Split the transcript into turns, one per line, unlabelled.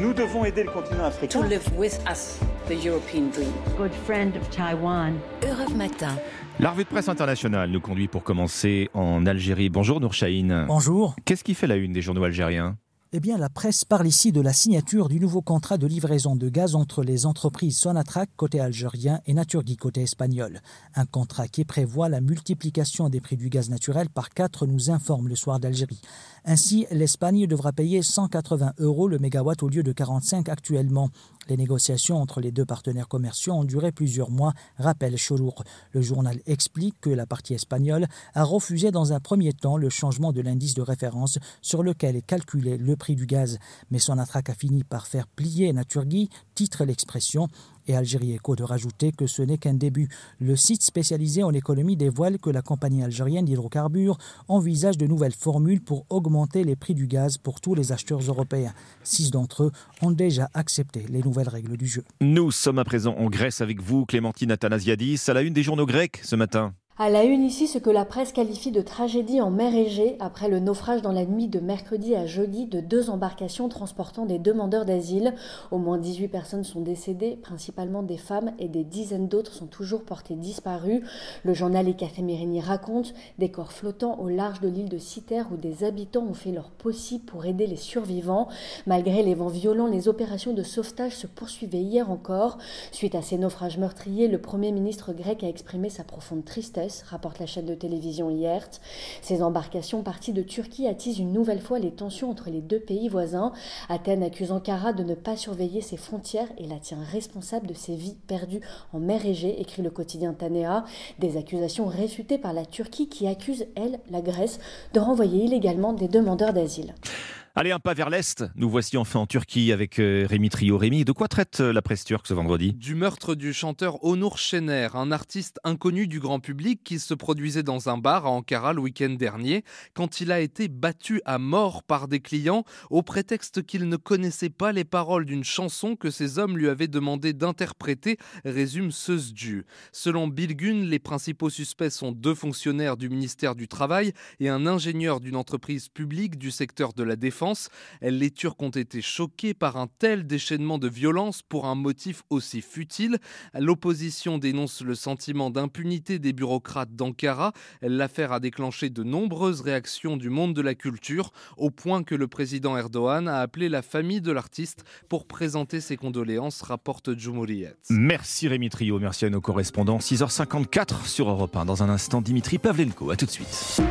Nous devons aider le continent africain.
To live with us, the European dream.
Good friend of Taiwan.
Europe Matin.
La revue de presse internationale nous conduit pour commencer en Algérie. Bonjour Nour Chahine.
Bonjour.
Qu'est-ce qui fait la une des journaux algériens?
Eh bien, la presse parle ici de la signature du nouveau contrat de livraison de gaz entre les entreprises Sonatrach côté algérien et Naturgy côté espagnol. Un contrat qui prévoit la multiplication des prix du gaz naturel par quatre, nous informe le soir d'Algérie. Ainsi, l'Espagne devra payer 180 euros le mégawatt au lieu de 45 actuellement. Les négociations entre les deux partenaires commerciaux ont duré plusieurs mois, rappelle Cholour. Le journal explique que la partie espagnole a refusé dans un premier temps le changement de l'indice de référence sur lequel est calculé le prix du gaz. Mais son attraque a fini par faire plier Naturgy, titre l'expression, et Algérie Eco de rajouter que ce n'est qu'un début. Le site spécialisé en économie dévoile que la compagnie algérienne d'hydrocarbures envisage de nouvelles formules pour augmenter les prix du gaz pour tous les acheteurs européens. Six d'entre eux ont déjà accepté les nouvelles règles du jeu.
Nous sommes à présent en Grèce avec vous, Clémentine Athanasiadis, à la une des journaux grecs ce matin.
À la une ici, ce que la presse qualifie de tragédie en mer Égée après le naufrage dans la nuit de mercredi à jeudi de deux embarcations transportant des demandeurs d'asile. Au moins 18 personnes sont décédées, principalement des femmes, et des dizaines d'autres sont toujours portées disparues. Le journal Les Mérini raconte des corps flottants au large de l'île de Citer où des habitants ont fait leur possible pour aider les survivants. Malgré les vents violents, les opérations de sauvetage se poursuivaient hier encore. Suite à ces naufrages meurtriers, le Premier ministre grec a exprimé sa profonde tristesse rapporte la chaîne de télévision IERT. Ces embarcations parties de Turquie attisent une nouvelle fois les tensions entre les deux pays voisins. Athènes accuse Ankara de ne pas surveiller ses frontières et la tient responsable de ses vies perdues en mer Égée, écrit le quotidien Tanea. Des accusations réfutées par la Turquie qui accuse, elle, la Grèce, de renvoyer illégalement des demandeurs d'asile.
Allez, un pas vers l'Est. Nous voici enfin en Turquie avec euh, Rémi Trio. Rémi, de quoi traite euh, la presse turque ce vendredi?
Du meurtre du chanteur Onur Şener, un artiste inconnu du grand public qui se produisait dans un bar à Ankara le week-end dernier quand il a été battu à mort par des clients au prétexte qu'il ne connaissait pas les paroles d'une chanson que ces hommes lui avaient demandé d'interpréter, résume Sözcü. Selon Bilgun, les principaux suspects sont deux fonctionnaires du ministère du Travail et un ingénieur d'une entreprise publique du secteur de la défense les Turcs ont été choqués par un tel déchaînement de violence pour un motif aussi futile. L'opposition dénonce le sentiment d'impunité des bureaucrates d'Ankara. L'affaire a déclenché de nombreuses réactions du monde de la culture, au point que le président Erdogan a appelé la famille de l'artiste pour présenter ses condoléances, rapporte Cumhuriyet.
Merci Rémi Trio, merci à nos correspondants. 6h54 sur Europe 1. Dans un instant, Dimitri Pavlenko. A tout de suite.